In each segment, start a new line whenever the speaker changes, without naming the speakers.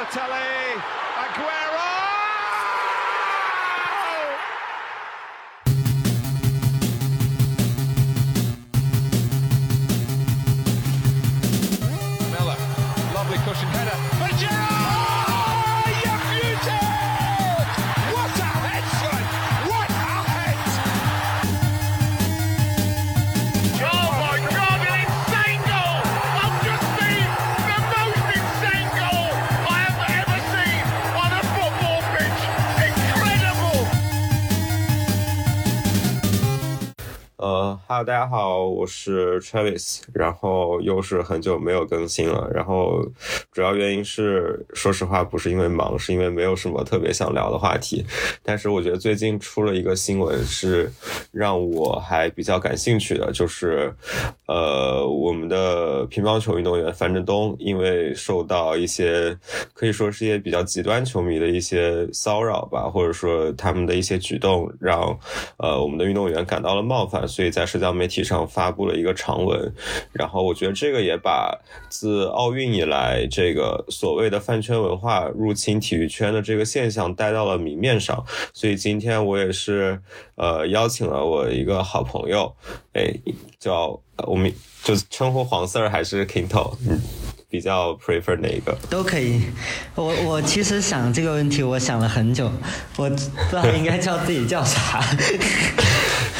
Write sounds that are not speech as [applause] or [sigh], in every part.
Balotelli, Aguero!
大家好，我是 Travis，然后又是很久没有更新了，然后主要原因是，说实话不是因为忙，是因为没有什么特别想聊的话题，但是我觉得最近出了一个新闻是让我还比较感兴趣的，就是呃我们的乒乓球运动员樊振东因为受到一些可以说是一些比较极端球迷的一些骚扰吧，或者说他们的一些举动让呃我们的运动员感到了冒犯，所以在社交媒体上发布了一个长文。然后我觉得这个也把自奥运以来这个所谓的饭圈文化入侵体育圈的这个现象带到了明面上。所以今天我也是呃邀请了我一个好朋友，哎，叫我们就称呼黄 Sir 还是 Kinto，嗯，比较 prefer 哪一个？
都可以。我我其实想这个问题，我想了很久，我不知道应该叫自己叫啥。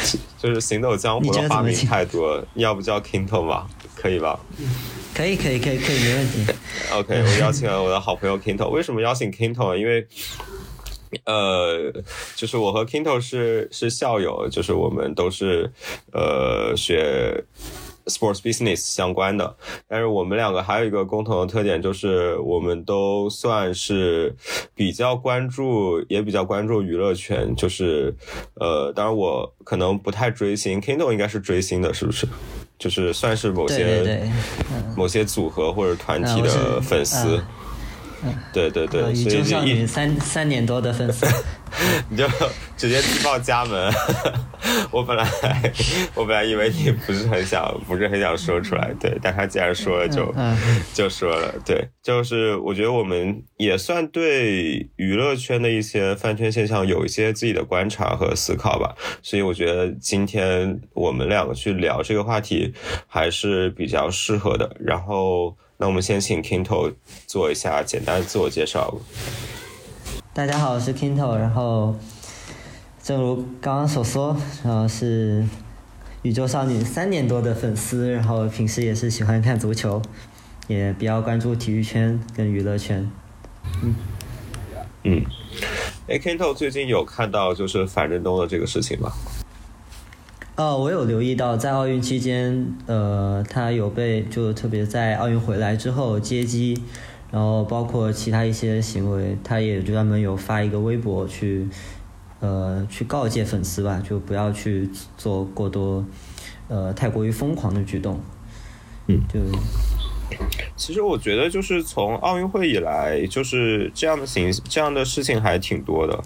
[laughs]
就是行走江湖的花名太多，要不叫 Kinto 吧？可以吧？
可以可以可以可以，没问题。
OK，我邀请了我的好朋友 Kinto。为什么邀请 Kinto？呢因为呃，就是我和 Kinto 是是校友，就是我们都是呃学 sports business 相关的。但是我们两个还有一个共同的特点，就是我们都算是比较关注，也比较关注娱乐圈。就是呃，当然我可能不太追星，Kindle 应该是追星的，是不是？就是算是某些某些组合或者团体的粉丝。对对对，
呃宇宙少女三三年多的粉丝，[laughs]
你就 [laughs] 直接踢爆家门。[laughs] 我本来我本来以为你不是很想不是很想说出来，对，但他既然说了就
嗯
就说了，对，就是我觉得我们也算对娱乐圈的一些饭圈现象有一些自己的观察和思考吧，所以我觉得今天我们两个去聊这个话题还是比较适合的。然后，那我们先请 Kinto 做一下简单的自我介绍。
大家好，我是 Kinto，然后正如刚刚所说，然后是宇宙少女三年多的粉丝，然后平时也是喜欢看足球，也比较关注体育圈跟娱乐圈。
嗯嗯，哎，Kinto 最近有看到就是樊振东的这个事情吗？
哦，我有留意到，在奥运期间，呃，他有被就特别在奥运回来之后接机，然后包括其他一些行为，他也专门有发一个微博去，呃，去告诫粉丝吧，就不要去做过多，呃，太过于疯狂的举动。
嗯，
就
其实我觉得就是从奥运会以来，就是这样的形这样的事情还挺多的，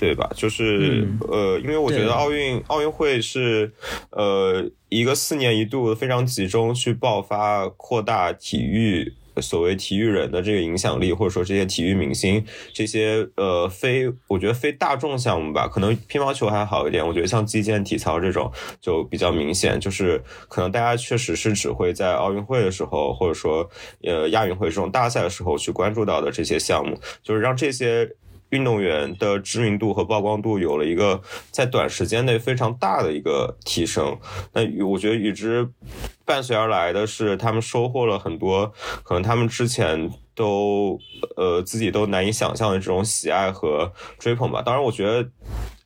对吧？就是、
嗯
呃，因为我觉得奥运奥运会是呃一个四年一度非常集中去爆发、扩大体育。所谓体育人的这个影响力，或者说这些体育明星，这些呃非我觉得非大众项目吧，可能乒乓球还好一点。我觉得像击剑、体操这种就比较明显，就是可能大家确实是只会在奥运会的时候，或者说呃亚运会这种大赛的时候去关注到的这些项目，就是让这些。运动员的知名度和曝光度有了一个在短时间内非常大的一个提升，那与我觉得与之伴随而来的是，他们收获了很多可能他们之前都呃自己都难以想象的这种喜爱和追捧吧。当然，我觉得。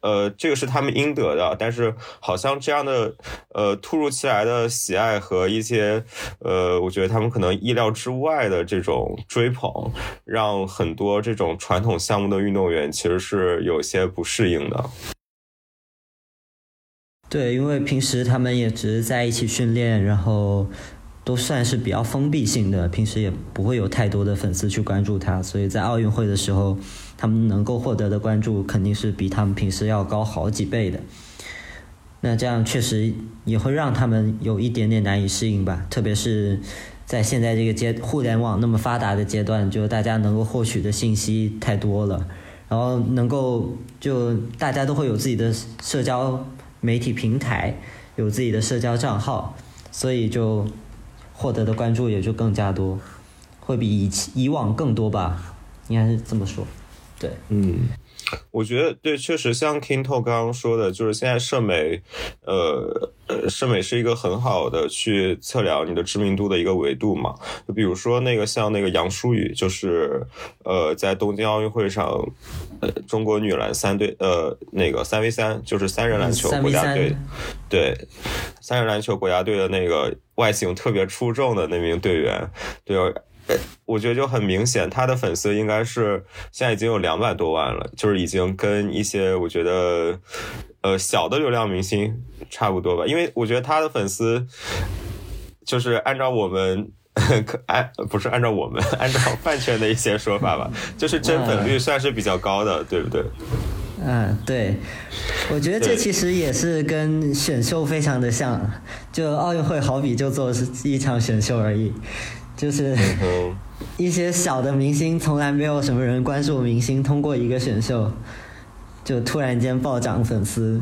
呃，这个是他们应得的，但是好像这样的呃突如其来的喜爱和一些呃，我觉得他们可能意料之外的这种追捧，让很多这种传统项目的运动员其实是有些不适应的。
对，因为平时他们也只是在一起训练，然后都算是比较封闭性的，平时也不会有太多的粉丝去关注他，所以在奥运会的时候，他们能够获得的关注肯定是比他们平时要高好几倍的。那这样确实也会让他们有一点点难以适应吧，特别是在现在这个阶互联网那么发达的阶段，就大家能够获取的信息太多了，然后能够就大家都会有自己的社交媒体平台，有自己的社交账号，所以就获得的关注也就更加多，会比以以往更多吧，应该是这么说，对，
嗯。我觉得对，确实像 Kinto 刚刚说的，就是现在社媒，呃，社媒是一个很好的去测量你的知名度的一个维度嘛。就比如说那个像那个杨舒雨，就是呃，在东京奥运会上，呃，中国女篮三队，呃，那个三 v 三，就是三人篮球国家队，对，三人篮球国家队的那个外形特别出众的那名队员，对。我觉得就很明显，他的粉丝应该是现在已经有两百多万了，就是已经跟一些我觉得呃小的流量明星差不多吧。因为我觉得他的粉丝就是按照我们可按不是按照我们 [laughs] 按照饭圈的一些说法吧，就是真粉率算是比较高的，对不对？
嗯，对，我觉得这其实也是跟选秀非常的像，就奥运会好比就做是一场选秀而已。就是一些小的明星，从来没有什么人关注明星，通过一个选秀，就突然间暴涨粉丝。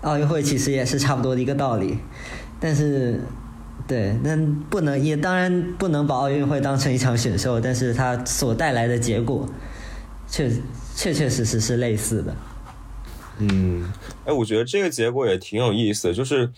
奥运会其实也是差不多的一个道理，但是，对，那不能也当然不能把奥运会当成一场选秀，但是它所带来的结果，确确确实实是类似的。
嗯，哎，我觉得这个结果也挺有意思，就是。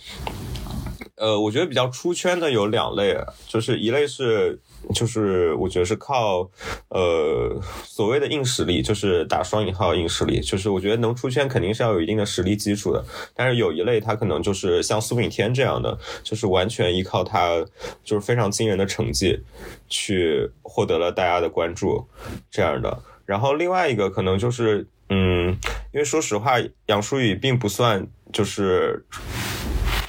呃，我觉得比较出圈的有两类，就是一类是，就是我觉得是靠，呃，所谓的硬实力，就是打双引号硬实力，就是我觉得能出圈肯定是要有一定的实力基础的。但是有一类他可能就是像苏炳添这样的，就是完全依靠他就是非常惊人的成绩，去获得了大家的关注这样的。然后另外一个可能就是，嗯，因为说实话，杨舒雨并不算就是。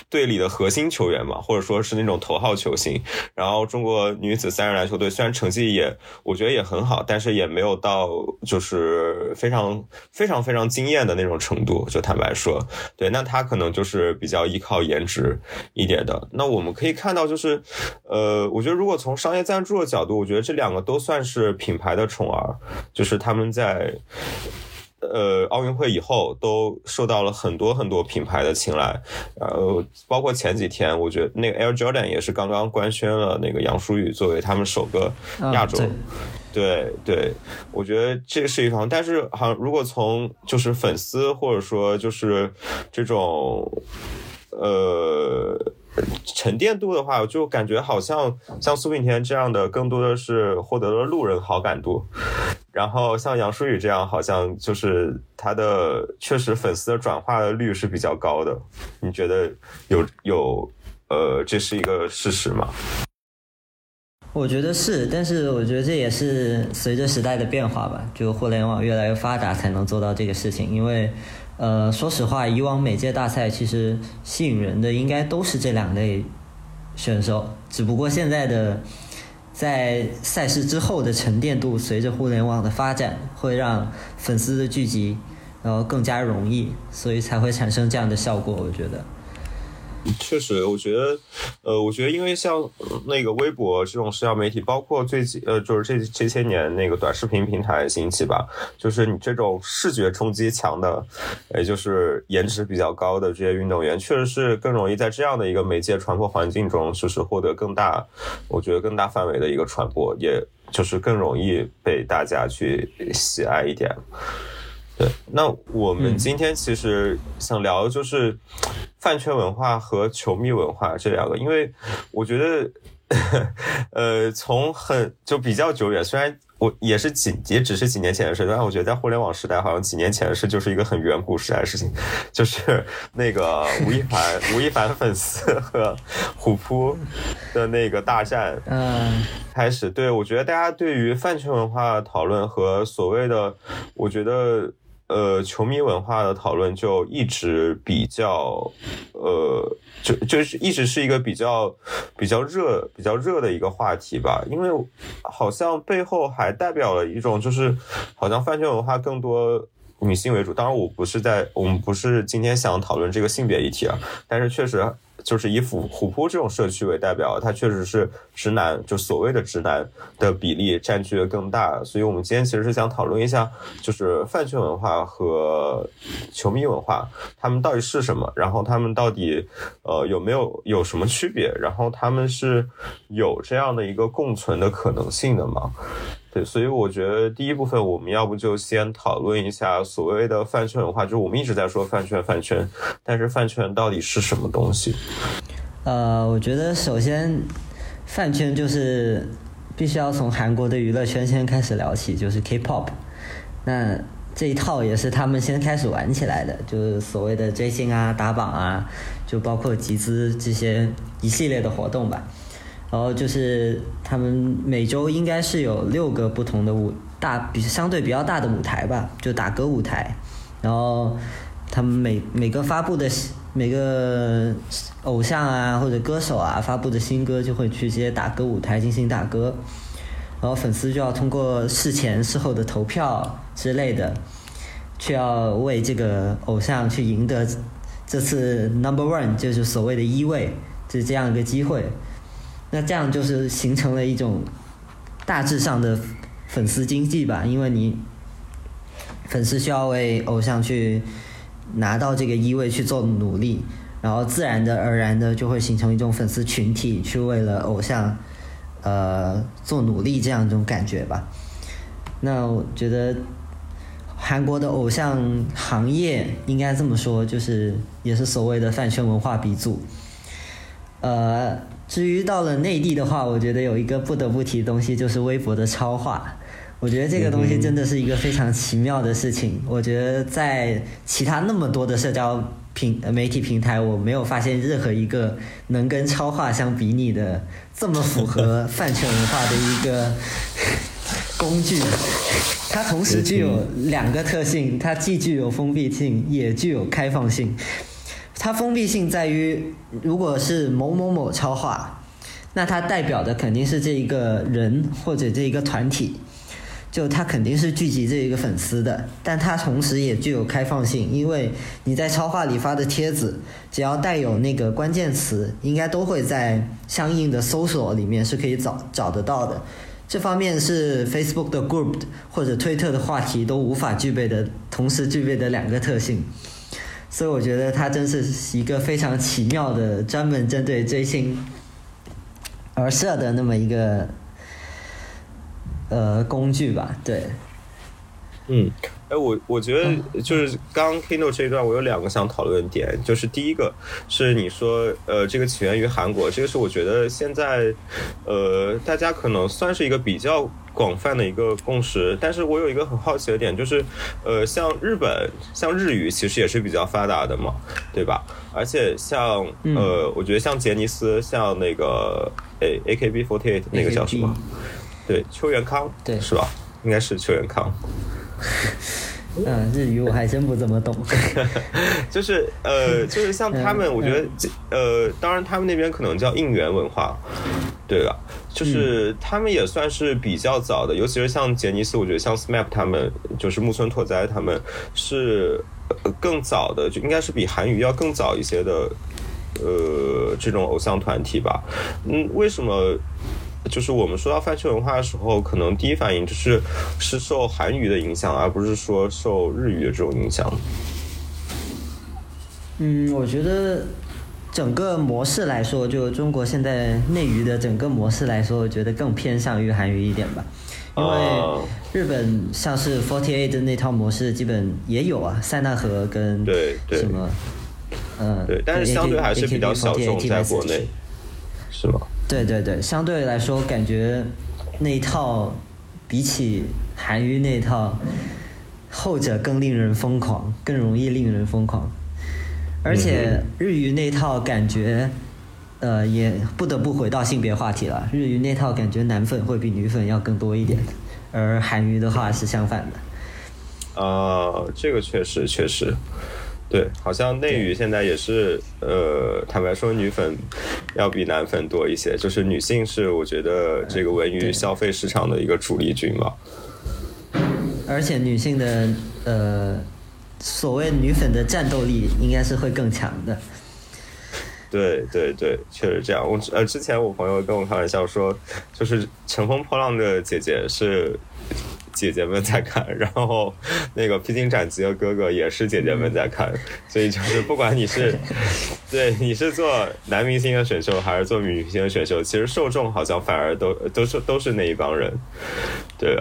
队里的核心球员嘛，或者说是那种头号球星。然后中国女子三人篮球队虽然成绩也我觉得也很好，但是也没有到就是非常非常非常惊艳的那种程度。就坦白说，对，那他可能就是比较依靠颜值一点的。那我们可以看到，就是呃，我觉得如果从商业赞助的角度，我觉得这两个都算是品牌的宠儿，就是他们在。呃，奥运会以后都受到了很多很多品牌的青睐，然后，包括前几天，我觉得那个 Air Jordan 也是刚刚官宣了那个杨舒雨作为他们首个亚洲，对对，我觉得这是一方，但是好像如果从就是粉丝或者说就是这种，呃。沉淀度的话，就感觉好像像苏炳添这样的，更多的是获得了路人好感度。然后像杨舒雨这样，好像就是他的确实粉丝的转化的率是比较高的。你觉得有有呃，这是一个事实吗？
我觉得是，但是我觉得这也是随着时代的变化吧，就互联网越来越发达才能做到这个事情，因为。呃，说实话，以往每届大赛其实吸引人的应该都是这两类选手，只不过现在的在赛事之后的沉淀度，随着互联网的发展，会让粉丝的聚集然后更加容易，所以才会产生这样的效果。我觉得。
确实，我觉得，呃，我觉得，因为像那个微博这种社交媒体，包括最近，呃，就是这这些年那个短视频平台兴起吧，就是你这种视觉冲击强的，也就是颜值比较高的这些运动员，确实是更容易在这样的一个媒介传播环境中，就是获得更大，我觉得更大范围的一个传播，也就是更容易被大家去喜爱一点。对，那我们今天其实想聊的就是饭圈文化和球迷文化这两个，因为我觉得，[laughs] 呃，从很就比较久远，虽然我也是几也只是几年前的事，但我觉得在互联网时代，好像几年前的事就是一个很远古时代的事情，就是那个 [laughs] 吴亦凡吴亦凡粉丝和虎扑的那个大战，[laughs]
嗯，
开始，对我觉得大家对于饭圈文化讨论和所谓的，我觉得。呃，球迷文化的讨论就一直比较，呃，就就是一直是一个比较比较热、比较热的一个话题吧。因为好像背后还代表了一种，就是好像饭圈文化更多女性为主。当然，我不是在我们不是今天想讨论这个性别议题啊，但是确实。就是以虎虎扑这种社区为代表，它确实是直男，就所谓的直男的比例占据的更大。所以，我们今天其实是想讨论一下，就是饭圈文化和球迷文化，他们到底是什么？然后他们到底呃有没有有什么区别？然后他们是有这样的一个共存的可能性的吗？所以我觉得第一部分我们要不就先讨论一下所谓的饭圈文化，就是我们一直在说饭圈饭圈，但是饭圈到底是什么东西？
呃，我觉得首先饭圈就是必须要从韩国的娱乐圈先开始聊起，就是 K-pop，那这一套也是他们先开始玩起来的，就是所谓的追星啊、打榜啊，就包括集资这些一系列的活动吧。然后就是他们每周应该是有六个不同的舞大比相对比较大的舞台吧，就打歌舞台。然后他们每每个发布的每个偶像啊或者歌手啊发布的新歌就会去这些打歌舞台进行打歌，然后粉丝就要通过事前事后的投票之类的，去要为这个偶像去赢得这次 number one 就是所谓的一位，就这样一个机会。那这样就是形成了一种大致上的粉丝经济吧，因为你粉丝需要为偶像去拿到这个一位去做努力，然后自然的而然的就会形成一种粉丝群体去为了偶像呃做努力这样一种感觉吧。那我觉得韩国的偶像行业应该这么说，就是也是所谓的饭圈文化鼻祖，呃。至于到了内地的话，我觉得有一个不得不提的东西，就是微博的超话。我觉得这个东西真的是一个非常奇妙的事情。我觉得在其他那么多的社交平媒体平台，我没有发现任何一个能跟超话相比拟的这么符合饭圈文化的一个工具。它同时具有两个特性，它既具有封闭性，也具有开放性。它封闭性在于，如果是某某某超话，那它代表的肯定是这一个人或者这一个团体，就它肯定是聚集这一个粉丝的。但它同时也具有开放性，因为你在超话里发的帖子，只要带有那个关键词，应该都会在相应的搜索里面是可以找找得到的。这方面是 Facebook 的 Group 或者推特的话题都无法具备的，同时具备的两个特性。所以我觉得它真是一个非常奇妙的，专门针对追星而设的那么一个呃工具吧，对。
嗯，哎，我我觉得就是刚 Kino 这一段，我有两个想讨论点，就是第一个是你说呃这个起源于韩国，这个是我觉得现在呃大家可能算是一个比较广泛的一个共识，但是我有一个很好奇的点，就是呃像日本像日语其实也是比较发达的嘛，对吧？而且像呃我觉得像杰尼斯，像那个诶 AKB48 那个叫什么？对，秋元康，
对，
是吧？应该是秋元康。[laughs]
嗯，日语我还真不怎么懂。[laughs]
就是呃，[laughs] 就是像他们，我觉得呃，当然他们那边可能叫应援文化，对吧？就是他们也算是比较早的，尤其是像杰尼斯，我觉得像 SMAP 他们，就是木村拓哉他们，是更早的，就应该是比韩语要更早一些的，呃，这种偶像团体吧。嗯，为什么？就是我们说到饭圈文化的时候，可能第一反应就是是受韩语的影响，而不是说受日语的这种影响。
嗯，我觉得整个模式来说，就中国现在内娱的整个模式来说，我觉得更偏向于韩语一点吧。因为日本像是 Forty Eight 的那套模式，基本也有啊，塞纳河跟
对对
什么，
嗯，对，但是相对还是比较小众，在国内，是吗？
对对对，相对来说，感觉那一套比起韩娱那一套，后者更令人疯狂，更容易令人疯狂。而且日语那套感觉，呃，也不得不回到性别话题了。日语那套感觉男粉会比女粉要更多一点，而韩娱的话是相反的。
啊，这个确实确实。对，好像内娱现在也是，呃，坦白说，女粉要比男粉多一些。就是女性是我觉得这个文娱消费市场的一个主力军吧。
而且女性的呃，所谓女粉的战斗力应该是会更强的。
对对对，确实这样。我呃，之前我朋友跟我开玩笑说，就是乘风破浪的姐姐是姐姐们在看，然后 [laughs] 那个披荆斩棘的哥哥也是姐姐们在看，所以就是不管你是 [laughs] 对你是做男明星的选秀还是做女明星的选秀，其实受众好像反而都都是都是那一帮人，对。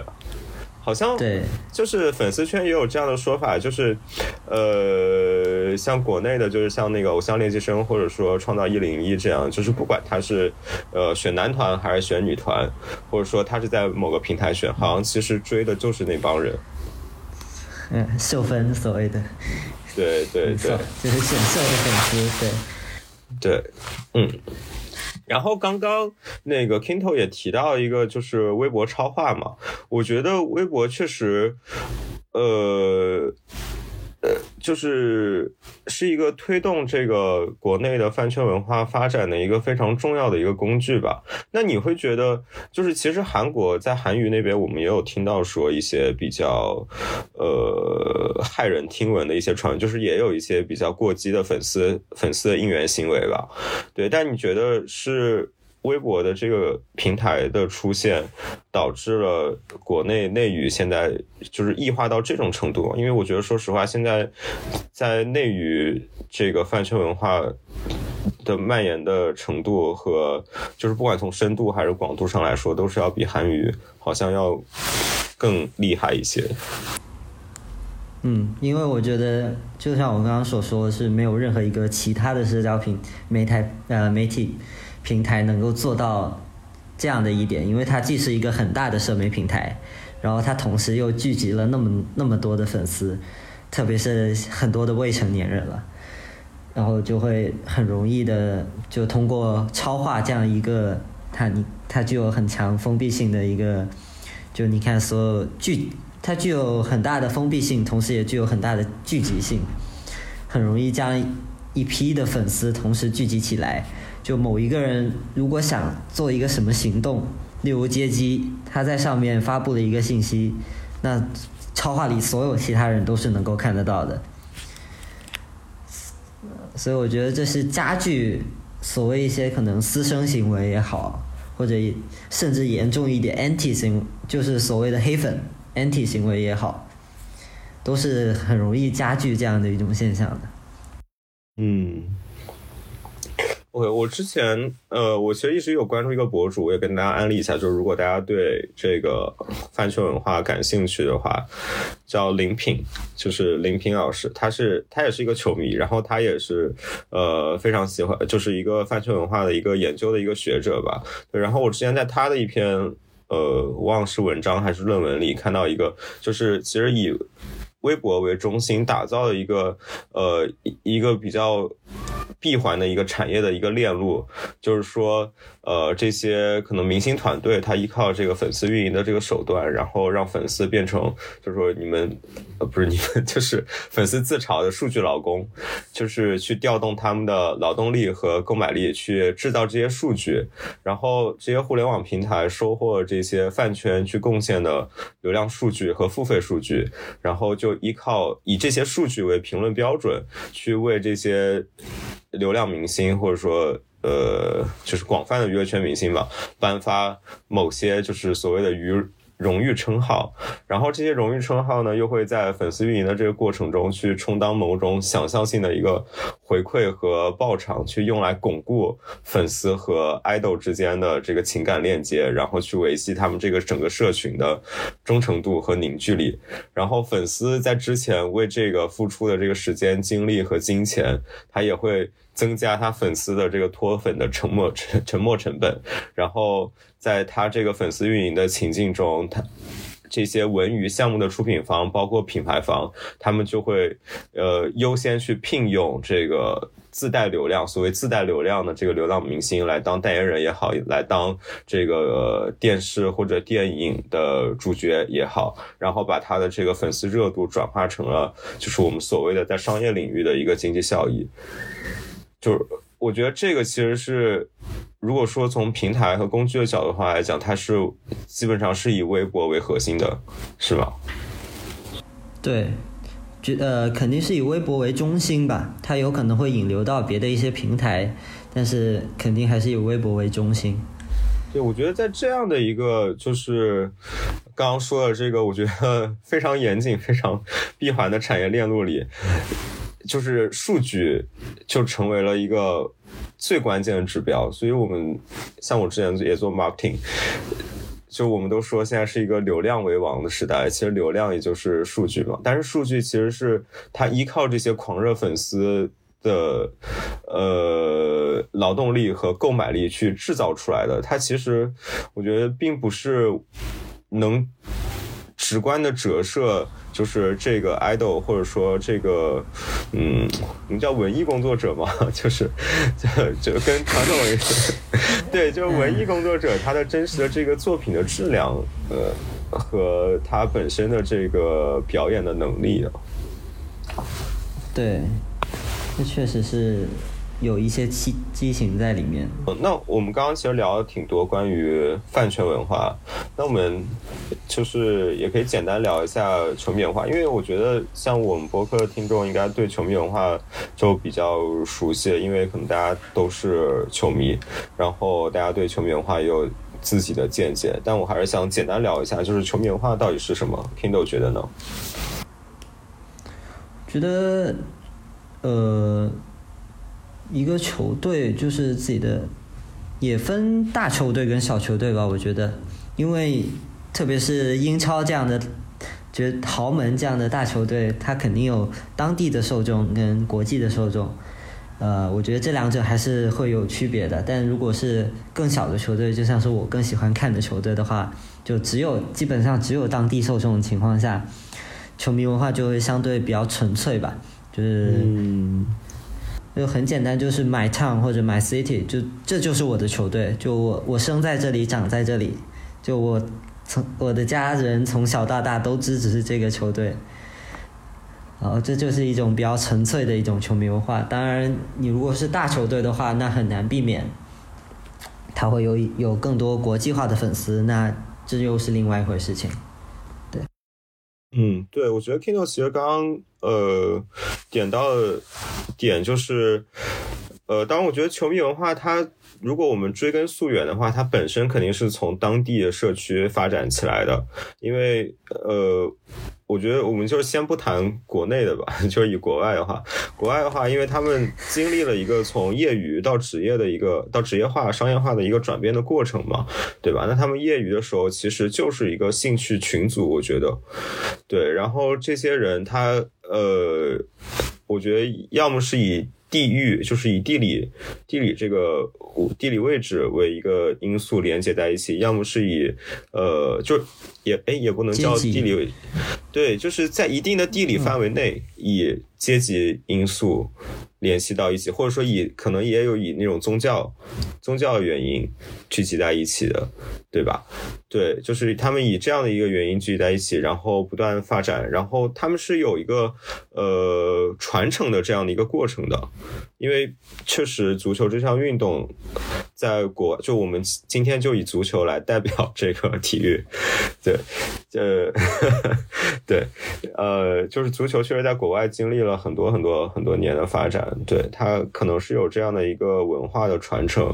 好像
对，
就是粉丝圈也有这样的说法，就是，呃，像国内的，就是像那个偶像练习生，或者说创造一零一这样，就是不管他是呃选男团还是选女团，或者说他是在某个平台选，好像其实追的就是那帮人。
嗯，[laughs] 秀分所谓的，
对对对，[laughs]
就是选秀的粉丝，
对，对，嗯。然后刚刚那个 Kinto 也提到一个，就是微博超话嘛。我觉得微博确实，呃，呃，就是是一个推动这个国内的饭圈文化发展的一个非常重要的一个工具吧。那你会觉得，就是其实韩国在韩娱那边，我们也有听到说一些比较，呃，骇人听闻的一些传闻，就是也有一些比较过激的粉丝粉丝的应援行为吧。对，但你觉得是微博的这个平台的出现，导致了国内内娱现在就是异化到这种程度？因为我觉得，说实话，现在在内娱这个饭圈文化的蔓延的程度和，就是不管从深度还是广度上来说，都是要比韩语好像要更厉害一些。
嗯，因为我觉得，就像我刚刚所说是，没有任何一个其他的社交平媒台呃媒体平台能够做到这样的一点，因为它既是一个很大的社媒平台，然后它同时又聚集了那么那么多的粉丝，特别是很多的未成年人了，然后就会很容易的就通过超话这样一个它你它具有很强封闭性的一个，就你看所有聚。它具有很大的封闭性，同时也具有很大的聚集性，很容易将一批的粉丝同时聚集起来。就某一个人如果想做一个什么行动，例如接机，他在上面发布了一个信息，那超话里所有其他人都是能够看得到的。所以我觉得这是加剧所谓一些可能私生行为也好，或者甚至严重一点 anti 行，就是所谓的黑粉。anti 行为也好，都是很容易加剧这样的一种现象的。
嗯我之前呃，我其实一直有关注一个博主，我也跟大家安利一下，就是如果大家对这个饭圈文化感兴趣的话，叫林品，就是林品老师，他是他也是一个球迷，然后他也是呃非常喜欢，就是一个饭圈文化的一个研究的一个学者吧。然后我之前在他的一篇。呃，忘是文章还是论文里看到一个，就是其实以微博为中心打造的一个呃一个比较闭环的一个产业的一个链路，就是说。呃，这些可能明星团队，他依靠这个粉丝运营的这个手段，然后让粉丝变成，就是说你们，呃，不是你们，[laughs] 就是粉丝自嘲的数据劳工，就是去调动他们的劳动力和购买力去制造这些数据，然后这些互联网平台收获这些饭圈去贡献的流量数据和付费数据，然后就依靠以这些数据为评论标准，去为这些流量明星或者说。呃，就是广泛的娱乐圈明星吧，颁发某些就是所谓的娱荣誉称号，然后这些荣誉称号呢，又会在粉丝运营的这个过程中去充当某种想象性的一个回馈和报偿，去用来巩固粉丝和爱豆之间的这个情感链接，然后去维系他们这个整个社群的忠诚度和凝聚力。然后粉丝在之前为这个付出的这个时间、精力和金钱，他也会。增加他粉丝的这个脱粉的沉默沉沉默成本，然后在他这个粉丝运营的情境中，他这些文娱项目的出品方，包括品牌方，他们就会呃优先去聘用这个自带流量，所谓自带流量的这个流量明星来当代言人也好，来当这个电视或者电影的主角也好，然后把他的这个粉丝热度转化成了就是我们所谓的在商业领域的一个经济效益。就是我觉得这个其实是，如果说从平台和工具的角度话来讲，它是基本上是以微博为核心的，是吧？
对，觉呃肯定是以微博为中心吧，它有可能会引流到别的一些平台，但是肯定还是以微博为中心。
对，我觉得在这样的一个就是刚刚说的这个，我觉得非常严谨、非常闭环的产业链路里，就是数据就成为了一个最关键的指标。所以我们像我之前也做 marketing，就我们都说现在是一个流量为王的时代，其实流量也就是数据嘛。但是数据其实是它依靠这些狂热粉丝。的呃劳动力和购买力去制造出来的，它其实我觉得并不是能直观的折射，就是这个 idol 或者说这个嗯，我们叫文艺工作者嘛，[laughs] 就是就 [laughs] 就跟传统文艺 [laughs] 对，就是文艺工作者他的真实的这个作品的质量，呃，和他本身的这个表演的能力啊，
对。这确实是有一些激激情在里面。
那我们刚刚其实聊了挺多关于饭圈文化，那我们就是也可以简单聊一下球迷文化，因为我觉得像我们博客的听众应该对球迷文化就比较熟悉，因为可能大家都是球迷，然后大家对球迷文化也有自己的见解。但我还是想简单聊一下，就是球迷文化到底是什么？Kindle 觉得呢？
觉得。呃，一个球队就是自己的，也分大球队跟小球队吧。我觉得，因为特别是英超这样的，觉得豪门这样的大球队，它肯定有当地的受众跟国际的受众。呃，我觉得这两者还是会有区别的。但如果是更小的球队，就像是我更喜欢看的球队的话，就只有基本上只有当地受众的情况下，球迷文化就会相对比较纯粹吧。就是，就很简单，就是 my town 或者 my city，就这就是我的球队，就我我生在这里，长在这里，就我从我的家人从小到大都支持这个球队，然后，这就是一种比较纯粹的一种球迷文化。当然，你如果是大球队的话，那很难避免，他会有有更多国际化的粉丝，那这又是另外一回事情。
嗯，对，我觉得 Kindle 其实刚刚呃点到的点就是，呃，当然我觉得球迷文化它，如果我们追根溯源的话，它本身肯定是从当地的社区发展起来的，因为呃。我觉得我们就先不谈国内的吧，[laughs] 就是以国外的话，国外的话，因为他们经历了一个从业余到职业的一个到职业化、商业化的一个转变的过程嘛，对吧？那他们业余的时候其实就是一个兴趣群组，我觉得，对。然后这些人他呃，我觉得要么是以。地域就是以地理、地理这个地理位置为一个因素连接在一起，要么是以呃，就也哎也不能叫地理，对，就是在一定的地理范围内以阶级因素。联系到一起，或者说以可能也有以那种宗教、宗教原因聚集在一起的，对吧？对，就是他们以这样的一个原因聚集在一起，然后不断发展，然后他们是有一个呃传承的这样的一个过程的。因为确实足球这项运动在国，就我们今天就以足球来代表这个体育，对，这 [laughs] 对，呃，就是足球确实在国外经历了很多很多很多年的发展。对它可能是有这样的一个文化的传承，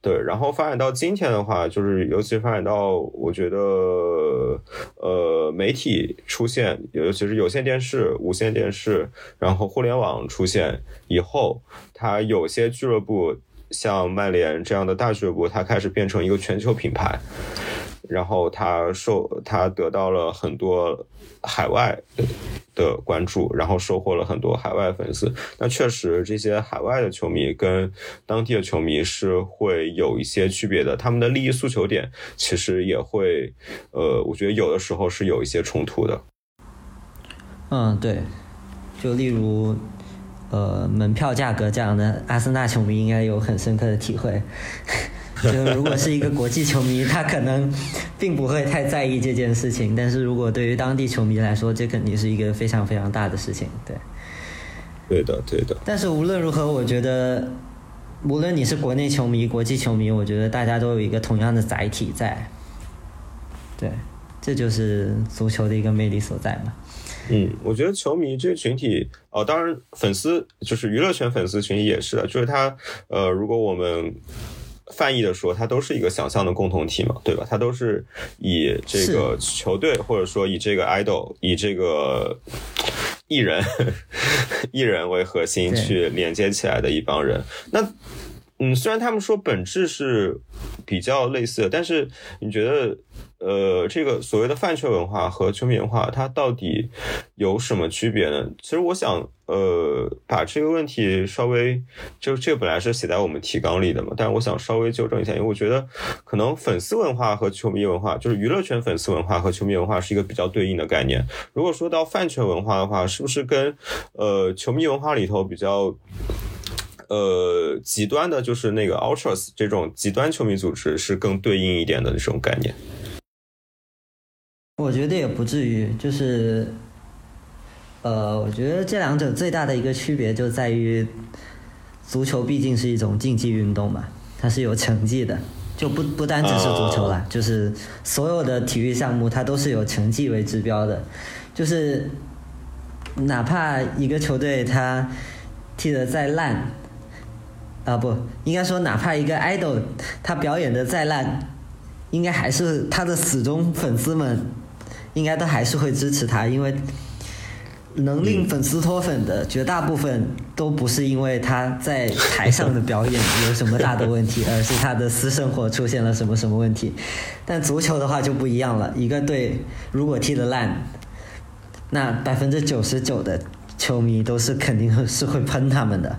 对，然后发展到今天的话，就是尤其发展到我觉得，呃，媒体出现，尤其是有线电视、无线电视，然后互联网出现以后，它有些俱乐部像曼联这样的大俱乐部，它开始变成一个全球品牌。然后他受他得到了很多海外的关注，然后收获了很多海外粉丝。那确实，这些海外的球迷跟当地的球迷是会有一些区别的，他们的利益诉求点其实也会，呃，我觉得有的时候是有一些冲突的。
嗯，对，就例如，呃，门票价格这样的，阿森纳球迷应该有很深刻的体会。[laughs] 就如果是一个国际球迷，他可能并不会太在意这件事情，但是如果对于当地球迷来说，这肯定是一个非常非常大的事情，对。
对的，对的。
但是无论如何，我觉得，无论你是国内球迷、国际球迷，我觉得大家都有一个同样的载体在。对。这就是足球的一个魅力所在嘛。
嗯，我觉得球迷这个群体，哦，当然粉丝就是娱乐圈粉丝群体也是的，就是他，呃，如果我们泛义的说，它都是一个想象的共同体嘛，对吧？它都是以这个球队或者说以这个 idol 以这个艺人 [laughs] 艺人为核心去连接起来的一帮人。那嗯，虽然他们说本质是比较类似的，但是你觉得？呃，这个所谓的饭圈文化和球迷文化，它到底有什么区别呢？其实我想，呃，把这个问题稍微，就这本来是写在我们提纲里的嘛，但是我想稍微纠正一下，因为我觉得可能粉丝文化和球迷文化，就是娱乐圈粉丝文化和球迷文化是一个比较对应的概念。如果说到饭圈文化的话，是不是跟呃球迷文化里头比较呃极端的，就是那个 Ultras 这种极端球迷组织是更对应一点的这种概念？
我觉得也不至于，就是，呃，我觉得这两者最大的一个区别就在于，足球毕竟是一种竞技运动嘛，它是有成绩的，就不不单只是足球啦，就是所有的体育项目它都是有成绩为指标的，就是哪怕一个球队他踢得再烂，啊不，应该说哪怕一个 idol 他表演的再烂，应该还是他的死忠粉丝们。应该都还是会支持他，因为能令粉丝脱粉的绝大部分都不是因为他在台上的表演有什么大的问题，而是他的私生活出现了什么什么问题。但足球的话就不一样了，一个队如果踢得烂，那百分之九十九的球迷都是肯定是会喷他们的，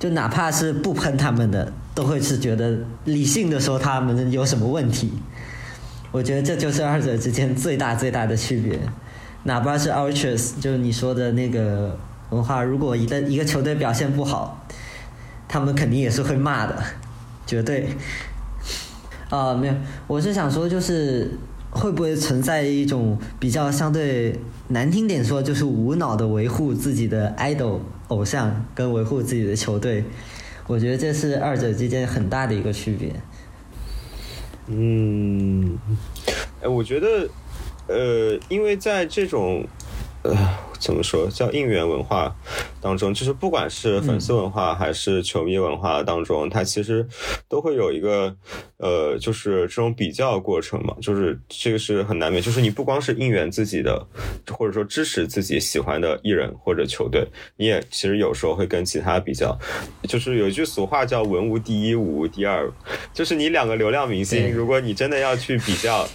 就哪怕是不喷他们的，都会是觉得理性的说他们有什么问题。我觉得这就是二者之间最大最大的区别，哪怕是 Ultras，就是你说的那个文化，如果一个一个球队表现不好，他们肯定也是会骂的，绝对。啊，没有，我是想说，就是会不会存在一种比较相对难听点说，就是无脑的维护自己的 idol 偶像跟维护自己的球队？我觉得这是二者之间很大的一个区别。
嗯，哎，我觉得，呃，因为在这种，呃。怎么说叫应援文化当中，就是不管是粉丝文化还是球迷文化当中，它其实都会有一个呃，就是这种比较过程嘛。就是这个是很难免，就是你不光是应援自己的，或者说支持自己喜欢的艺人或者球队，你也其实有时候会跟其他比较。就是有一句俗话叫“文无第一，武无第二”，就是你两个流量明星，如果你真的要去比较，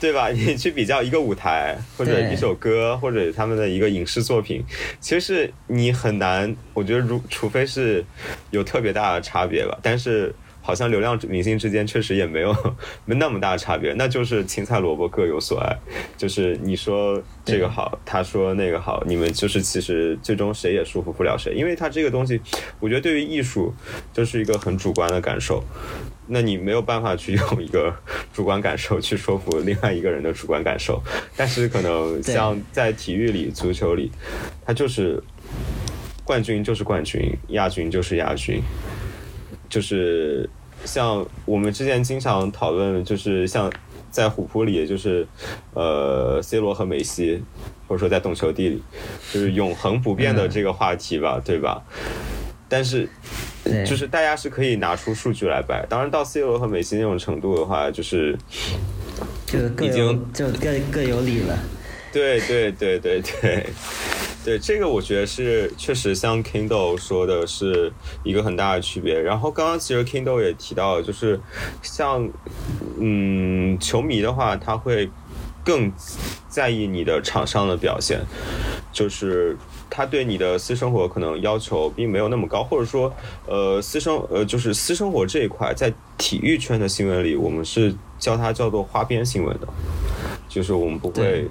对吧？你去比较一个舞台或者一首歌或者他们的一个。影视作品，其实你很难，我觉得如除非是有特别大的差别吧，但是好像流量明星之间确实也没有 [laughs] 没那么大的差别，那就是青菜萝卜各有所爱，就是你说这个好，他说那个好，你们就是其实最终谁也说服不了谁，因为他这个东西，我觉得对于艺术就是一个很主观的感受。那你没有办法去用一个主观感受去说服另外一个人的主观感受，但是可能像在体育里、足球里，它就是冠军就是冠军，亚军就是亚军，就是像我们之前经常讨论，就是像在虎扑里，就是呃，C 罗和梅西，或者说在懂球帝里，就是永恒不变的这个话题吧，对吧？但是。就是大家是可以拿出数据来摆，当然到 C 罗和梅西那种程度的话，就是
就已经就更更有理了。
对对对对对对，这个我觉得是确实像 Kindle 说的是一个很大的区别。然后刚刚其实 Kindle 也提到，就是像嗯球迷的话，他会更在意你的场上的表现，就是。他对你的私生活可能要求并没有那么高，或者说，呃，私生呃就是私生活这一块，在体育圈的新闻里，我们是叫它叫做花边新闻的，就是我们不会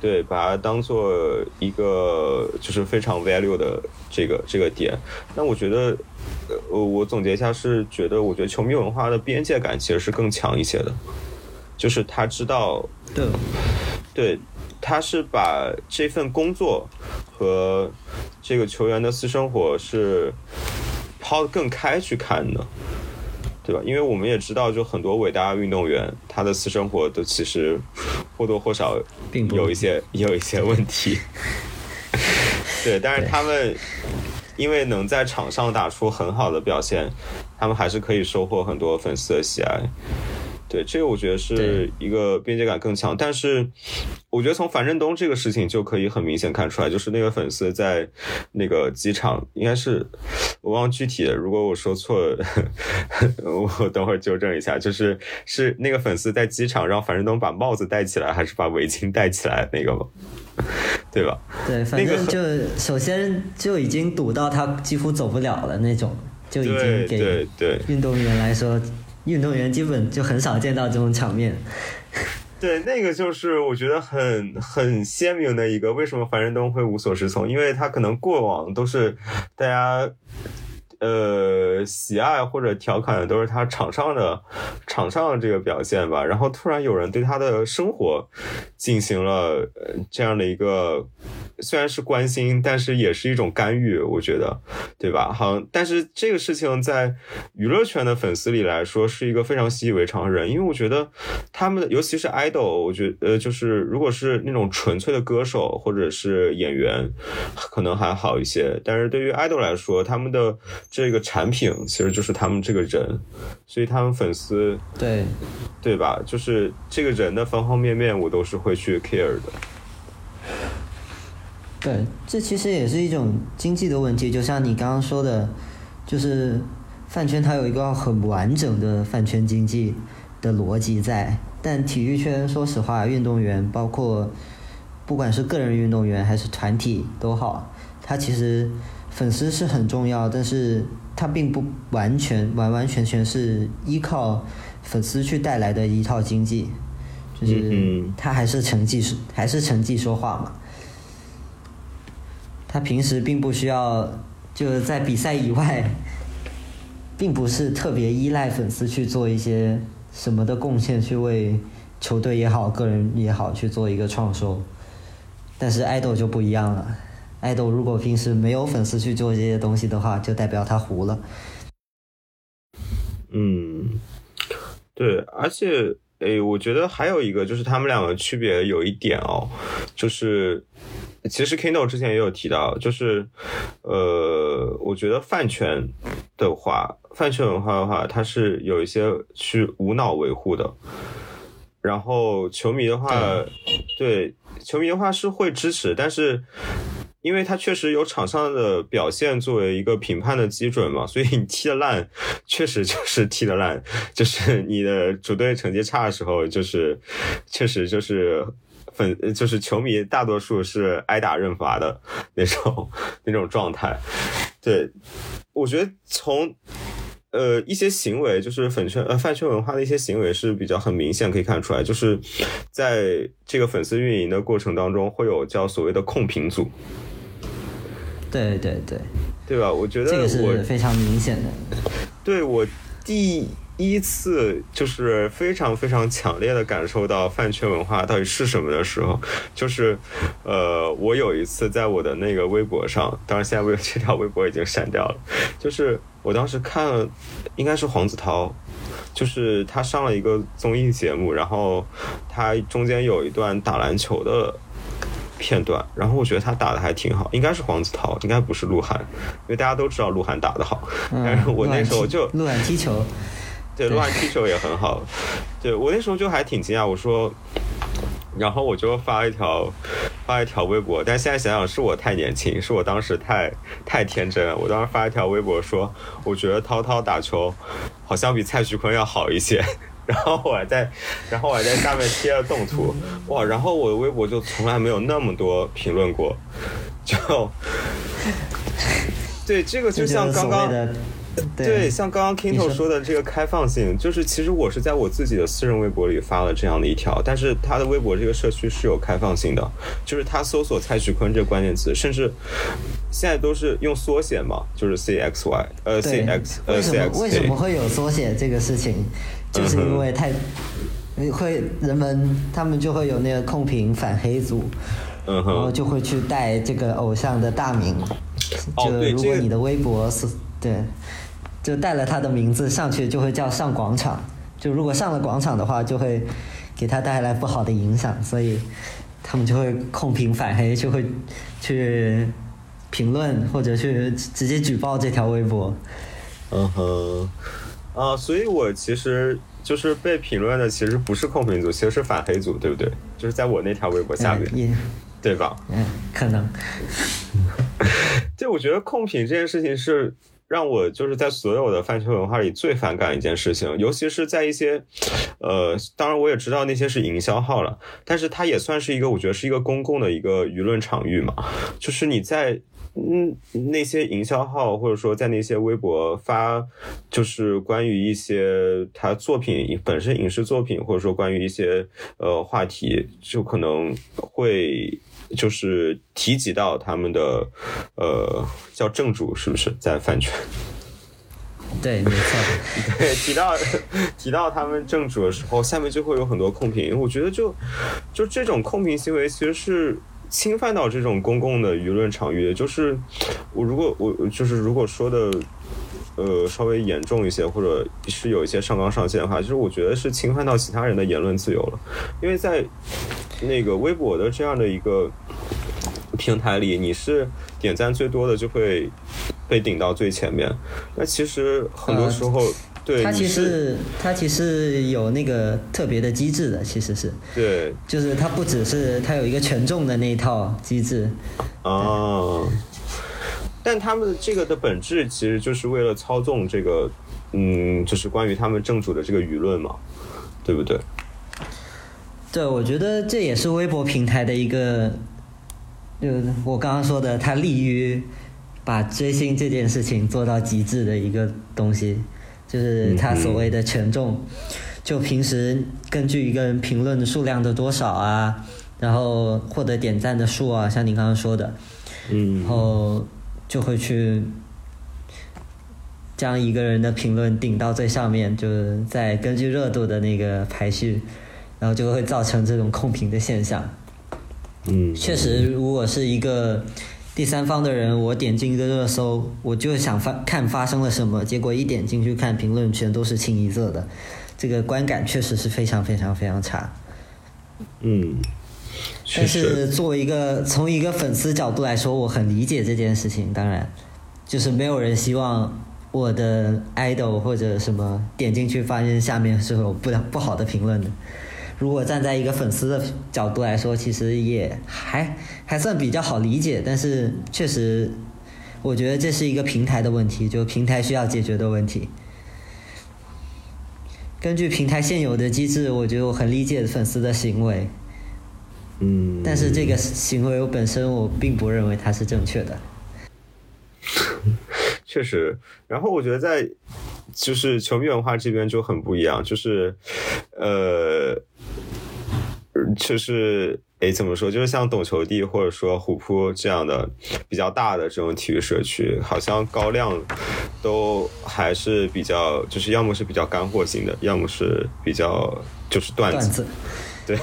对把它当做一个就是非常 value 的这个这个点。那我觉得，呃，我总结一下是觉得，我觉得球迷文化的边界感其实是更强一些的，就是他知道，
对，
对。他是把这份工作和这个球员的私生活是抛得更开去看的，对吧？因为我们也知道，就很多伟大的运动员，他的私生活都其实或。多或少有一些有一些问题。[laughs] 对，但是他们因为能在场上打出很好的表现，他们还是可以收获很多粉丝的喜爱。对，这个我觉得是一个边界感更强，但是我觉得从樊振东这个事情就可以很明显看出来，就是那个粉丝在那个机场，应该是我忘了具体的，如果我说错了，[laughs] 我等会儿纠正一下，就是是那个粉丝在机场让樊振东把帽子戴起来，还是把围巾戴起来那个吗？[laughs] 对吧？
对，反
那个
正就首先就已经堵到他几乎走不了了那种，就已经
对对
给
对
运动员来说，运动员基本就很少见到这种场面。[laughs]
对，那个就是我觉得很很鲜明的一个，为什么樊振东会无所适从？因为他可能过往都是大家呃喜爱或者调侃的都是他场上的场上的这个表现吧，然后突然有人对他的生活进行了这样的一个。虽然是关心，但是也是一种干预，我觉得，对吧？好像，但是这个事情在娱乐圈的粉丝里来说是一个非常习以为常的人，因为我觉得他们，尤其是 idol，我觉得呃，就是如果是那种纯粹的歌手或者是演员，可能还好一些，但是对于 idol 来说，他们的这个产品其实就是他们这个人，所以他们粉丝，
对，
对吧？就是这个人的方方面面，我都是会去 care 的。
对，这其实也是一种经济的问题，就像你刚刚说的，就是饭圈它有一个很完整的饭圈经济的逻辑在，但体育圈说实话，运动员包括不管是个人运动员还是团体都好，它其实粉丝是很重要，但是它并不完全完完全全是依靠粉丝去带来的一套经济，就是
嗯嗯
它还是成绩是还是成绩说话嘛。他平时并不需要，就是在比赛以外，[laughs] 并不是特别依赖粉丝去做一些什么的贡献，去为球队也好，个人也好去做一个创收。但是爱豆就不一样了，爱豆如果平时没有粉丝去做这些东西的话，就代表他糊了。
嗯，对，而且，诶，我觉得还有一个就是他们两个区别有一点哦，就是其实 Kindle 之前也有提到，就是呃，我觉得饭圈的话，饭圈文化的话，它是有一些去无脑维护的，然后球迷的话，对球迷的话是会支持，但是。因为他确实有场上的表现作为一个评判的基准嘛，所以你踢得烂，确实就是踢得烂，就是你的主队成绩差的时候，就是确实就是粉就是球迷大多数是挨打认罚的那种那种状态。对，我觉得从。呃，一些行为就是粉圈呃饭圈文化的一些行为是比较很明显可以看出来，就是在这个粉丝运营的过程当中，会有叫所谓的控评组，
对对对，
对吧？我觉得
这个
我
是非常明显的。
对我第一次就是非常非常强烈的感受到饭圈文化到底是什么的时候，就是呃，我有一次在我的那个微博上，当然现在微 [laughs] 这条微博已经删掉了，就是我当时看了，应该是黄子韬。就是他上了一个综艺节目，然后他中间有一段打篮球的片段，然后我觉得他打的还挺好，应该是黄子韬，应该不是鹿晗，因为大家都知道鹿晗打的好，但是我那时候就
鹿晗踢球，[laughs]
对鹿晗踢球也很好，对我那时候就还挺惊讶，我说。然后我就发一条发一条微博，但现在想想是我太年轻，是我当时太太天真了。我当时发一条微博说，我觉得涛涛打球好像比蔡徐坤要好一些。然后我还在，然后我还在下面贴了动图，哇！然后我的微博就从来没有那么多评论过，就 [laughs] 对这个就像刚刚。对，像刚刚 Kinto 说的这个开放性，就是其实我是在我自己的私人微博里发了这样的一条，但是他的微博这个社区是有开放性的，就是他搜索蔡徐坤这个关键词，甚至现在都是用缩写嘛，就是 C X Y，呃，C X，呃，C X。
为什么会有缩写这个事情？就是因为 [laughs] 太会人们他们就会有那个控评反黑组，
嗯
然后就会去带这个偶像的大名，就如果你的微博是对。就带了他的名字上去，就会叫上广场。就如果上了广场的话，就会给他带来不好的影响，所以他们就会控评反黑，就会去评论或者去直接举报这条微博。
嗯哼，啊，所以我其实就是被评论的，其实不是控评组，其实是反黑组，对不对？就是在我那条微博下面，
嗯
对吧？
嗯，可能 [laughs]
就，我觉得控评这件事情是让我就是在所有的饭圈文化里最反感一件事情，尤其是在一些，呃，当然我也知道那些是营销号了，但是它也算是一个，我觉得是一个公共的一个舆论场域嘛，就是你在。嗯，那些营销号或者说在那些微博发，就是关于一些他作品本身影视作品，或者说关于一些呃话题，就可能会就是提及到他们的呃叫正主是不是在饭圈？
对，没错。[laughs]
对，提到 [laughs] 提到他们正主的时候，下面就会有很多控评。我觉得就就这种控评行为其实是。侵犯到这种公共的舆论场域，就是我如果我就是如果说的呃稍微严重一些，或者是有一些上纲上线的话，就是我觉得是侵犯到其他人的言论自由了，因为在那个微博的这样的一个平台里，你是点赞最多的就会被顶到最前面，那其实很多时候。对，
它其实它其实有那个特别的机制的，其实是，
对，
就是它不只是它有一个权重的那一套机制，
啊，但他们这个的本质其实就是为了操纵这个，嗯，就是关于他们正主的这个舆论嘛，对不对？
对，我觉得这也是微博平台的一个，就我刚刚说的，它利于把追星这件事情做到极致的一个东西。就是他所谓的权重，就平时根据一个人评论的数量的多少啊，然后获得点赞的数啊，像您刚刚说的，
嗯，
然后就会去将一个人的评论顶到最上面，就是再根据热度的那个排序，然后就会造成这种控评的现象。
嗯，
确实，如果是一个。第三方的人，我点进一个热搜，我就想发看发生了什么，结果一点进去看评论全都是清一色的，这个观感确实是非常非常非常差。
嗯，
但是作为一个从一个粉丝角度来说，我很理解这件事情。当然，就是没有人希望我的 idol 或者什么点进去发现下面是有不不好的评论的。如果站在一个粉丝的角度来说，其实也还还算比较好理解，但是确实，我觉得这是一个平台的问题，就平台需要解决的问题。根据平台现有的机制，我觉得我很理解粉丝的行为，
嗯，
但是这个行为我本身我并不认为它是正确的。[laughs]
确实，然后我觉得在就是球迷文化这边就很不一样，就是呃。就是哎，怎么说？就是像懂球帝或者说虎扑这样的比较大的这种体育社区，好像高亮都还是比较，就是要么是比较干货型的，要么是比较就是段子。[laughs] 对，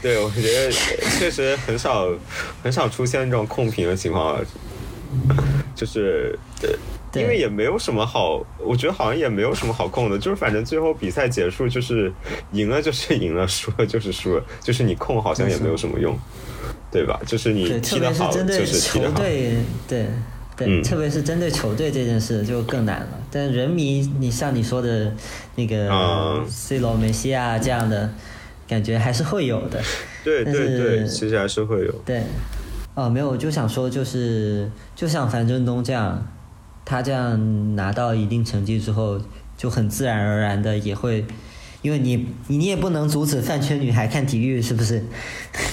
对，我觉得确实很少很少出现这种控评的情况，就是呃。因为也没有什么好，我觉得好像也没有什么好控的，就是反正最后比赛结束就是赢了就是 [laughs] 赢了，输了就是输了，就是你控好像也没有什么用，对吧？就是你踢得好就是踢得好。
对对对，特别是针对球队这件事就更难了。但人迷，你像你说的那个 C 罗、梅西啊这样的感觉还是会有的。
对 [laughs] 对对，其实还是会有。
对，哦，没有，我就想说，就是就像樊振东这样。他这样拿到一定成绩之后，就很自然而然的也会，因为你你也不能阻止饭圈女孩看体育，是不是？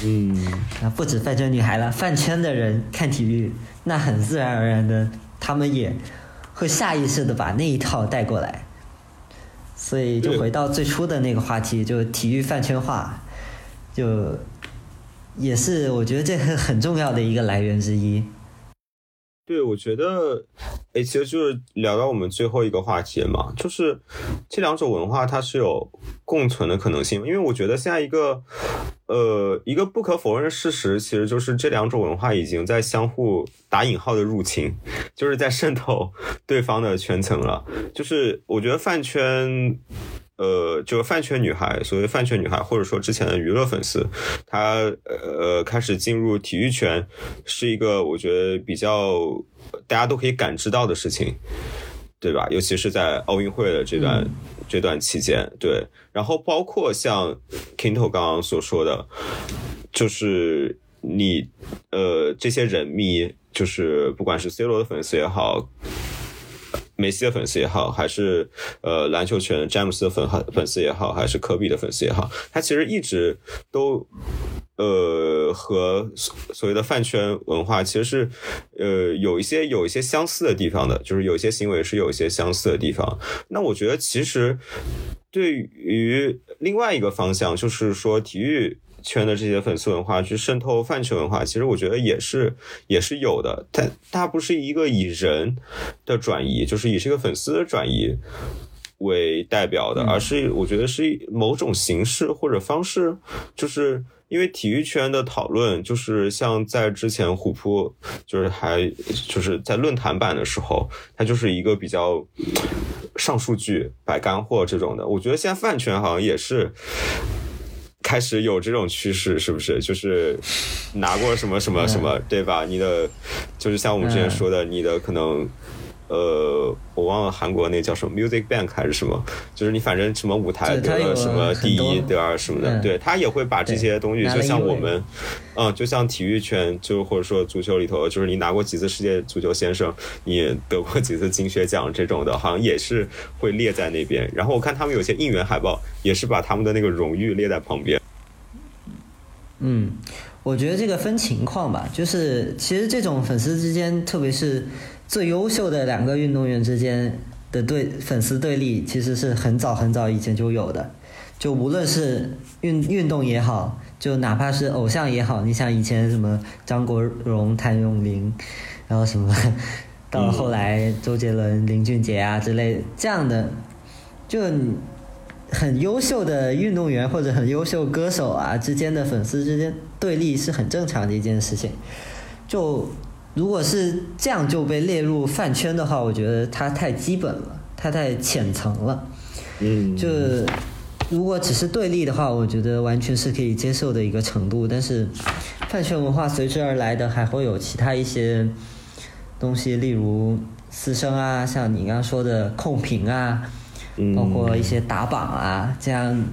嗯。[laughs]
啊，不止饭圈女孩了，饭圈的人看体育，那很自然而然的，他们也会下意识的把那一套带过来。所以就回到最初的那个话题，就体育饭圈化，就也是我觉得这很很重要的一个来源之一。
对，我觉得，哎，其实就是聊到我们最后一个话题嘛，就是这两种文化它是有共存的可能性，因为我觉得现在一个，呃，一个不可否认的事实，其实就是这两种文化已经在相互打引号的入侵，[laughs] 就是在渗透对方的圈层了。就是我觉得饭圈，呃，就饭圈女孩，所谓饭圈女孩，或者说之前的娱乐粉丝，她呃开始进入体育圈，是一个我觉得比较大家都可以感知到的事情，对吧？尤其是在奥运会的这段、这段期间，对。然后包括像 Kinto 刚刚所说的，就是你呃这些人迷，就是不管是 C 罗的粉丝也好。梅西的粉丝也好，还是呃篮球圈詹姆斯的粉粉丝也好，还是科比的粉丝也好，他其实一直都呃和所所谓的饭圈文化其实是呃有一些有一些相似的地方的，就是有一些行为是有一些相似的地方。那我觉得其实对于另外一个方向，就是说体育。圈的这些粉丝文化去渗透饭圈文化，其实我觉得也是也是有的。它它不是一个以人的转移，就是以这个粉丝的转移为代表的，而是我觉得是某种形式或者方式。就是因为体育圈的讨论，就是像在之前虎扑，就是还就是在论坛版的时候，它就是一个比较上数据、摆干货这种的。我觉得现在饭圈好像也是。开始有这种趋势，是不是？就是拿过什么什么什么，对吧？你的就是像我们之前说的，你的可能，呃，我忘了韩国那叫什么 Music Bank 还是什么，就是你反正什么舞台得了什么第一、第二什么的，对他也会把这些东西，就像我们，嗯，就像体育圈，就或者说足球里头，就是你拿过几次世界足球先生，你得过几次金靴奖这种的，好像也是会列在那边。然后我看他们有些应援海报，也是把他们的那个荣誉列在旁边。
嗯，我觉得这个分情况吧，就是其实这种粉丝之间，特别是最优秀的两个运动员之间的对粉丝对立，其实是很早很早以前就有的。就无论是运运动也好，就哪怕是偶像也好，你像以前什么张国荣、谭咏麟，然后什么到后来周杰伦、林俊杰啊之类这样的，就。很优秀的运动员或者很优秀歌手啊之间的粉丝之间对立是很正常的一件事情。就如果是这样就被列入饭圈的话，我觉得它太基本了，它太浅层了。
嗯。
就如果只是对立的话，我觉得完全是可以接受的一个程度。但是饭圈文化随之而来的还会有其他一些东西，例如私生啊，像你刚刚说的控评啊。包括一些打榜啊，这样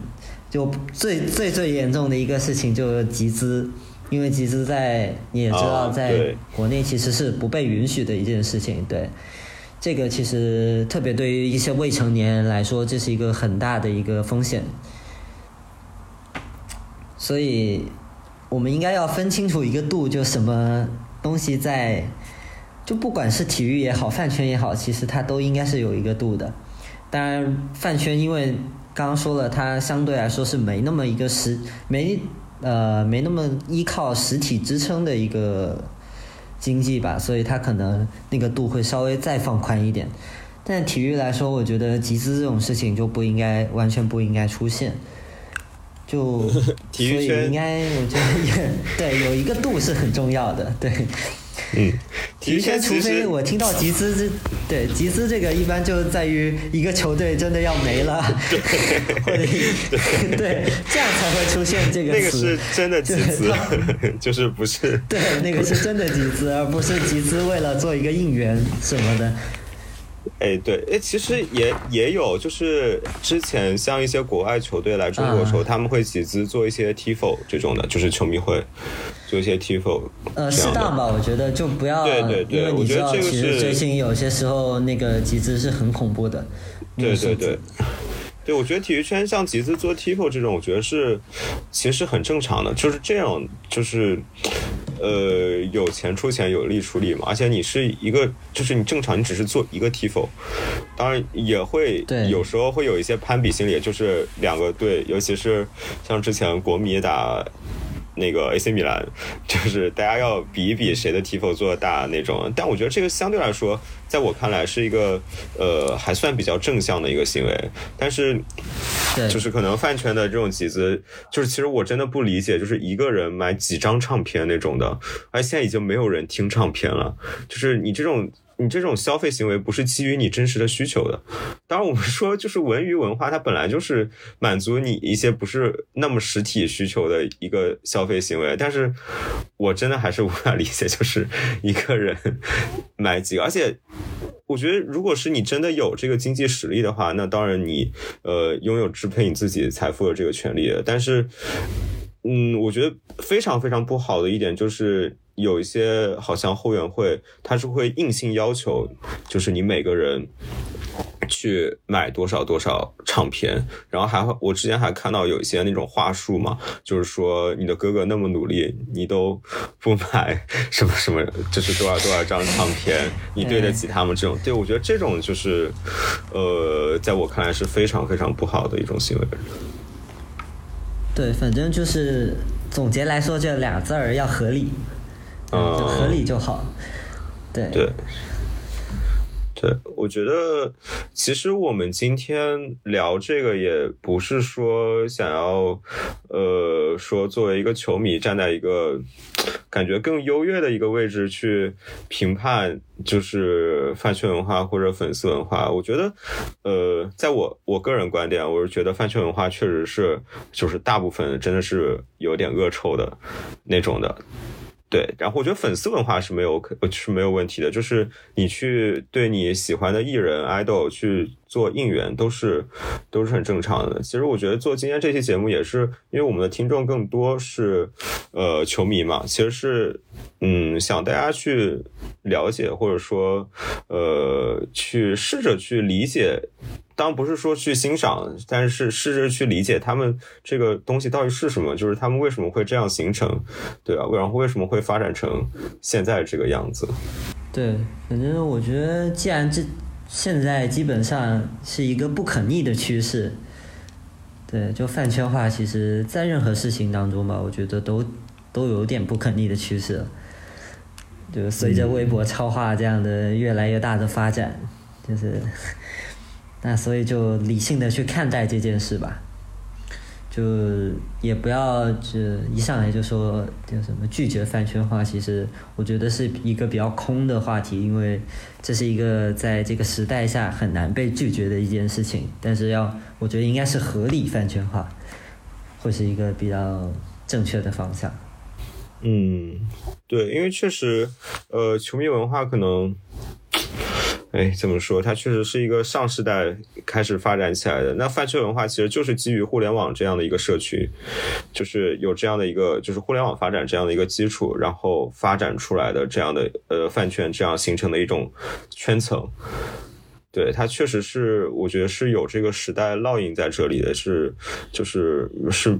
就最最最严重的一个事情就是集资，因为集资在你也知道，在国内其实是不被允许的一件事情。对，这个其实特别对于一些未成年人来说，这是一个很大的一个风险。所以，我们应该要分清楚一个度，就什么东西在，就不管是体育也好，饭圈也好，其实它都应该是有一个度的。当然，饭圈因为刚刚说了，它相对来说是没那么一个实没呃没那么依靠实体支撑的一个经济吧，所以它可能那个度会稍微再放宽一点。但体育来说，我觉得集资这种事情就不应该完全不应该出现。就 [laughs]
体育圈
应该我觉得也 [laughs] 对有一个度是很重要的，对。
嗯，
体育圈除非我听到集资这，对集资这个一般就在于一个球队真的要没了，[laughs] 或者对这样才会出现这个
词。那个是真的集资，[laughs] 就是不是？
对，那个是真的集资，而不是集资为了做一个应援什么的。
哎，对，哎，其实也也有，就是之前像一些国外球队来中国的时候，他们会集资做一些 tifo 这种的，就是球迷会做一些 tifo。
呃，适当吧，我觉得就不要，
对对对，
因为你知道，其实最近有些时候那个集资是很恐怖的。
对对对。对，我觉得体育圈像集资做 TIFO 这种，我觉得是其实很正常的，就是这样，就是呃有钱出钱，有力出力嘛。而且你是一个，就是你正常，你只是做一个 TIFO，当然也会有时候会有一些攀比心理，就是两个队，尤其是像之前国米打。那个 AC 米兰，就是大家要比一比谁的 TIFO 做的大那种，但我觉得这个相对来说，在我看来是一个呃还算比较正向的一个行为，但是，就是可能饭圈的这种集资，就是其实我真的不理解，就是一个人买几张唱片那种的，而现在已经没有人听唱片了，就是你这种你这种消费行为不是基于你真实的需求的。当然，我们说就是文娱文化，它本来就是满足你一些不是那么实体需求的一个消费行为。但是我真的还是无法理解，就是一个人买几个，而且我觉得，如果是你真的有这个经济实力的话，那当然你呃拥有支配你自己财富的这个权利。但是，嗯，我觉得非常非常不好的一点就是。有一些好像后援会，他是会硬性要求，就是你每个人去买多少多少唱片，然后还我之前还看到有一些那种话术嘛，就是说你的哥哥那么努力，你都不买什么什么，就是多少多少张唱片，你对得起他们这种？对我觉得这种就是，呃，在我看来是非常非常不好的一种行为。
对，反正就是总结来说，就俩字儿，要合理。就合理就好，对
对对，我觉得其实我们今天聊这个也不是说想要，呃，说作为一个球迷站在一个感觉更优越的一个位置去评判，就是饭圈文化或者粉丝文化。我觉得，呃，在我我个人观点，我是觉得饭圈文化确实是就是大部分真的是有点恶臭的那种的。对，然后我觉得粉丝文化是没有是没有问题的，就是你去对你喜欢的艺人 idol 去做应援，都是都是很正常的。其实我觉得做今天这期节目也是因为我们的听众更多是呃球迷嘛，其实是嗯想大家去了解或者说呃去试着去理解。当然不是说去欣赏，但是试着去理解他们这个东西到底是什么，就是他们为什么会这样形成，对啊，然后为什么会发展成现在这个样子？
对，反正我觉得，既然这现在基本上是一个不可逆的趋势，对，就饭圈化，其实在任何事情当中吧，我觉得都都有点不可逆的趋势，就随着微博超话这样的越来越大的发展，就是。那所以就理性的去看待这件事吧，就也不要就一上来就说叫什么拒绝饭圈化，其实我觉得是一个比较空的话题，因为这是一个在这个时代下很难被拒绝的一件事情。但是要我觉得应该是合理饭圈化，会是一个比较正确的方向。
嗯，对，因为确实，呃，球迷文化可能。哎，怎么说？它确实是一个上世代开始发展起来的。那饭圈文化其实就是基于互联网这样的一个社区，就是有这样的一个，就是互联网发展这样的一个基础，然后发展出来的这样的呃饭圈，这样形成的一种圈层。对，它确实是，我觉得是有这个时代烙印在这里的，是就是是。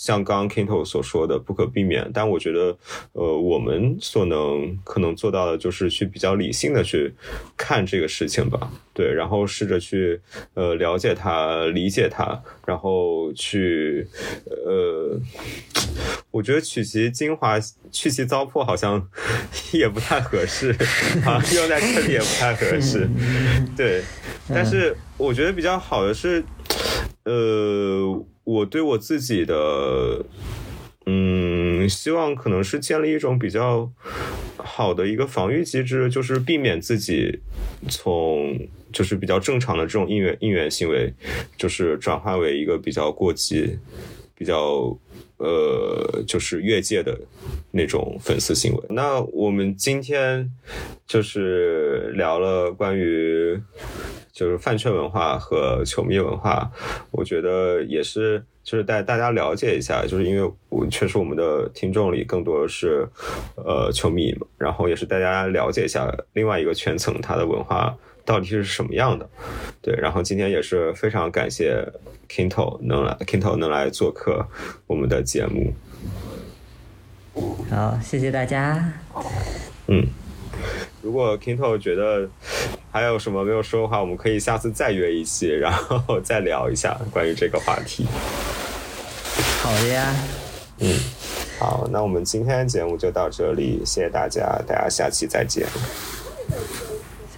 像刚刚 Kinto 所说的，不可避免。但我觉得，呃，我们所能可能做到的，就是去比较理性的去看这个事情吧。对，然后试着去呃了解它、理解它，然后去呃，我觉得取其精华、去其糟粕，好像 [laughs] 也不太合适啊，用在这里也不太合适。[laughs] 对，但是我觉得比较好的是，呃。我对我自己的，嗯，希望可能是建立一种比较好的一个防御机制，就是避免自己从就是比较正常的这种应援应援行为，就是转化为一个比较过激、比较呃，就是越界的那种粉丝行为。那我们今天就是聊了关于。就是饭圈文化和球迷文化，我觉得也是，就是带大家了解一下，就是因为我确实我们的听众里更多的是，呃，球迷，然后也是大家了解一下另外一个圈层它的文化到底是什么样的。对，然后今天也是非常感谢 Kinto 能来，Kinto 能来做客我们的节目。
好，谢谢大家。
嗯。如果 Kinto 觉得还有什么没有说的话，我们可以下次再约一期，然后再聊一下关于这个话题。
好的呀。
嗯，好，那我们今天节目就到这里，谢谢大家，大家下期再见。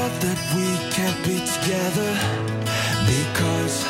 That we can't be together because